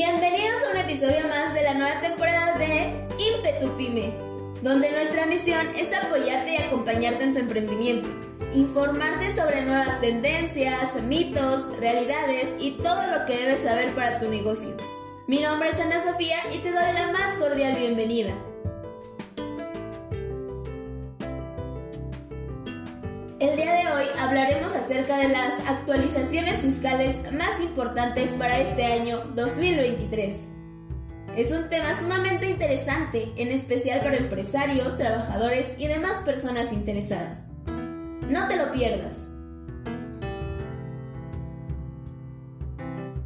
Bienvenidos a un episodio más de la nueva temporada de Impetu Pyme, donde nuestra misión es apoyarte y acompañarte en tu emprendimiento, informarte sobre nuevas tendencias, mitos, realidades y todo lo que debes saber para tu negocio. Mi nombre es Ana Sofía y te doy la más cordial bienvenida. El día de hoy hablaremos acerca de las actualizaciones fiscales más importantes para este año 2023. Es un tema sumamente interesante, en especial para empresarios, trabajadores y demás personas interesadas. No te lo pierdas.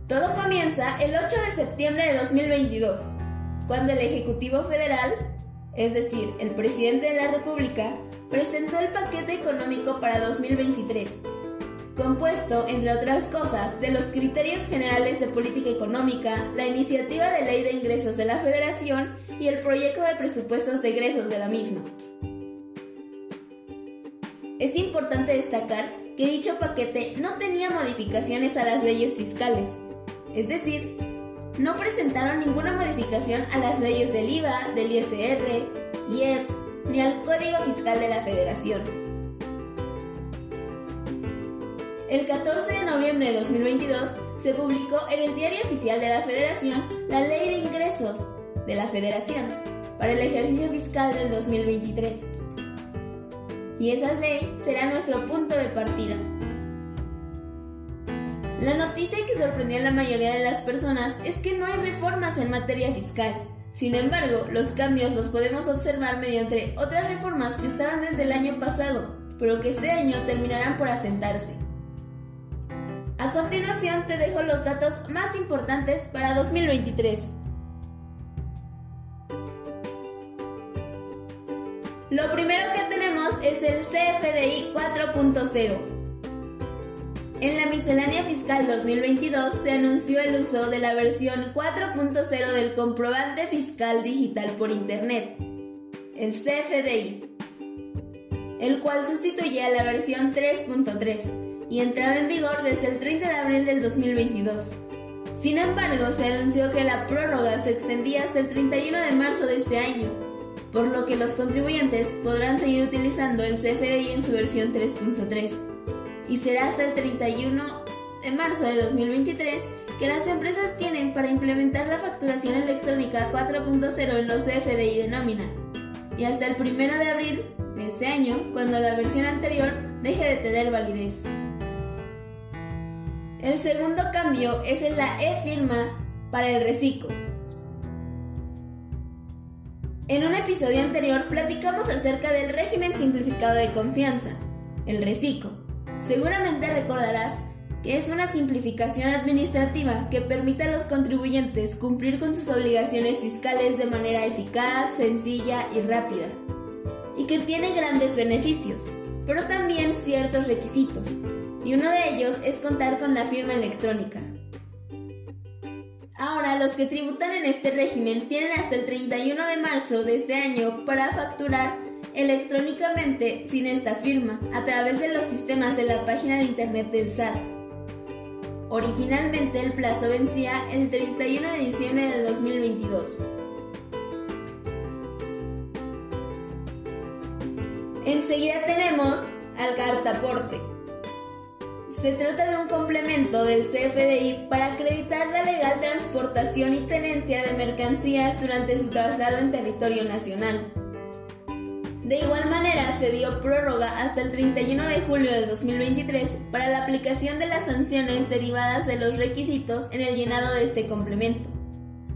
Todo comienza el 8 de septiembre de 2022, cuando el Ejecutivo Federal, es decir, el presidente de la República, presentó el paquete económico para 2023, compuesto, entre otras cosas, de los criterios generales de política económica, la iniciativa de ley de ingresos de la Federación y el proyecto de presupuestos de egresos de la misma. Es importante destacar que dicho paquete no tenía modificaciones a las leyes fiscales, es decir, no presentaron ninguna modificación a las leyes del IVA, del ISR, IEPS, ni al Código Fiscal de la Federación. El 14 de noviembre de 2022 se publicó en el Diario Oficial de la Federación la Ley de Ingresos de la Federación para el ejercicio fiscal del 2023. Y esa ley será nuestro punto de partida. La noticia que sorprendió a la mayoría de las personas es que no hay reformas en materia fiscal sin embargo, los cambios los podemos observar mediante otras reformas que estaban desde el año pasado, pero que este año terminarán por asentarse. A continuación te dejo los datos más importantes para 2023. Lo primero que tenemos es el CFDI 4.0 en la miscelánea fiscal 2022 se anunció el uso de la versión 4.0 del comprobante fiscal digital por Internet, el CFDI, el cual sustituye a la versión 3.3 y entraba en vigor desde el 30 de abril del 2022. Sin embargo, se anunció que la prórroga se extendía hasta el 31 de marzo de este año, por lo que los contribuyentes podrán seguir utilizando el CFDI en su versión 3.3 y será hasta el 31 de marzo de 2023 que las empresas tienen para implementar la facturación electrónica 4.0 en los CFDI de nómina y hasta el 1 de abril de este año cuando la versión anterior deje de tener validez. El segundo cambio es en la e-firma para el reciclo. En un episodio anterior platicamos acerca del régimen simplificado de confianza, el reciclo Seguramente recordarás que es una simplificación administrativa que permite a los contribuyentes cumplir con sus obligaciones fiscales de manera eficaz, sencilla y rápida, y que tiene grandes beneficios, pero también ciertos requisitos, y uno de ellos es contar con la firma electrónica. Ahora, los que tributan en este régimen tienen hasta el 31 de marzo de este año para facturar electrónicamente sin esta firma a través de los sistemas de la página de internet del SAT. Originalmente el plazo vencía el 31 de diciembre del 2022. Enseguida tenemos al cartaporte. Se trata de un complemento del CFDI para acreditar la legal transportación y tenencia de mercancías durante su traslado en territorio nacional. De igual manera, se dio prórroga hasta el 31 de julio de 2023 para la aplicación de las sanciones derivadas de los requisitos en el llenado de este complemento.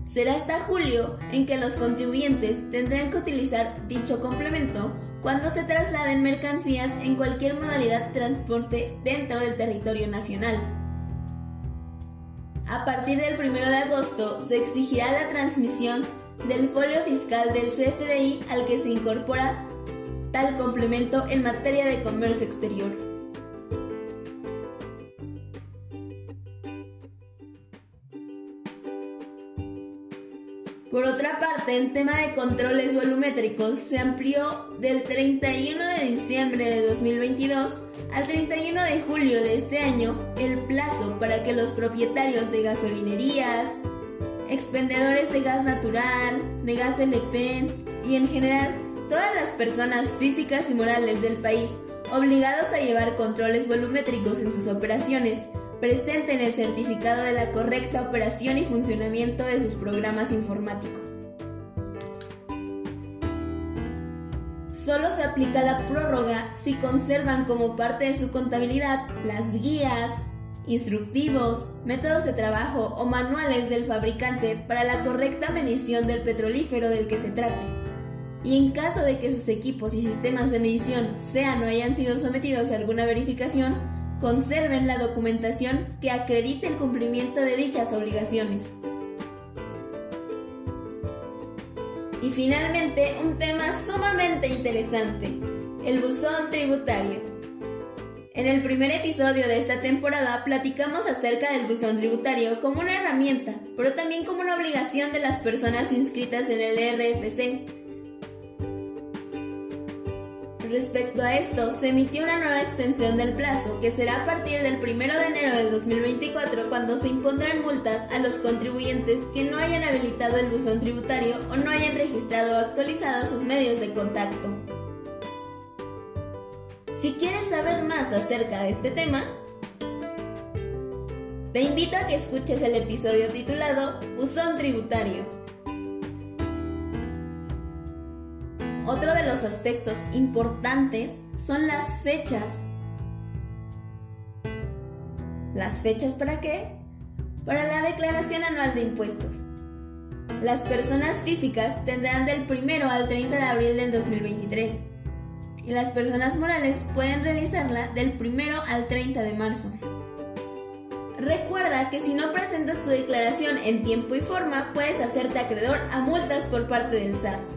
Será hasta julio en que los contribuyentes tendrán que utilizar dicho complemento cuando se trasladen mercancías en cualquier modalidad de transporte dentro del territorio nacional. A partir del 1 de agosto se exigirá la transmisión del folio fiscal del CFDI al que se incorpora complemento en materia de comercio exterior. Por otra parte, en tema de controles volumétricos se amplió del 31 de diciembre de 2022 al 31 de julio de este año el plazo para que los propietarios de gasolinerías, expendedores de gas natural, de gas LP y en general todas las personas físicas y morales del país obligados a llevar controles volumétricos en sus operaciones, presenten el certificado de la correcta operación y funcionamiento de sus programas informáticos. Solo se aplica la prórroga si conservan como parte de su contabilidad las guías, instructivos, métodos de trabajo o manuales del fabricante para la correcta medición del petrolífero del que se trate. Y en caso de que sus equipos y sistemas de medición sean o hayan sido sometidos a alguna verificación, conserven la documentación que acredite el cumplimiento de dichas obligaciones. Y finalmente, un tema sumamente interesante, el buzón tributario. En el primer episodio de esta temporada platicamos acerca del buzón tributario como una herramienta, pero también como una obligación de las personas inscritas en el RFC. Respecto a esto, se emitió una nueva extensión del plazo que será a partir del 1 de enero del 2024 cuando se impondrán multas a los contribuyentes que no hayan habilitado el buzón tributario o no hayan registrado o actualizado sus medios de contacto. Si quieres saber más acerca de este tema, te invito a que escuches el episodio titulado Buzón Tributario. Otro de los aspectos importantes son las fechas. ¿Las fechas para qué? Para la declaración anual de impuestos. Las personas físicas tendrán del 1 al 30 de abril del 2023 y las personas morales pueden realizarla del 1 al 30 de marzo. Recuerda que si no presentas tu declaración en tiempo y forma, puedes hacerte acreedor a multas por parte del SAT.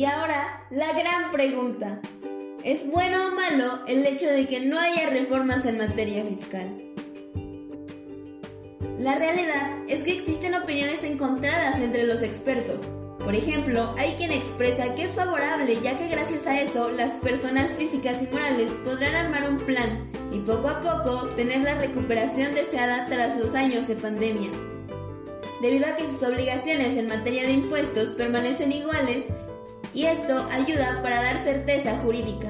Y ahora, la gran pregunta. ¿Es bueno o malo el hecho de que no haya reformas en materia fiscal? La realidad es que existen opiniones encontradas entre los expertos. Por ejemplo, hay quien expresa que es favorable ya que gracias a eso las personas físicas y morales podrán armar un plan y poco a poco tener la recuperación deseada tras los años de pandemia. Debido a que sus obligaciones en materia de impuestos permanecen iguales y esto ayuda para dar certeza jurídica.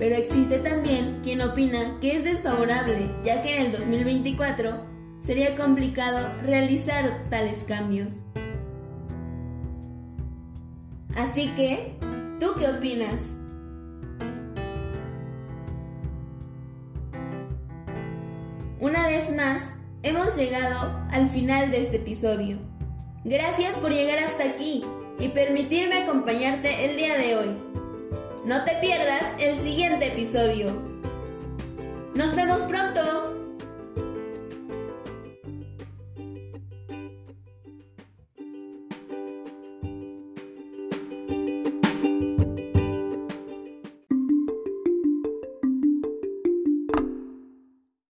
pero existe también quien opina que es desfavorable, ya que en el 2024 sería complicado realizar tales cambios. Así que, ¿tú qué opinas? Una vez más, hemos llegado al final de este episodio. Gracias por llegar hasta aquí y permitirme acompañarte el día de hoy. No te pierdas el siguiente episodio. Nos vemos pronto.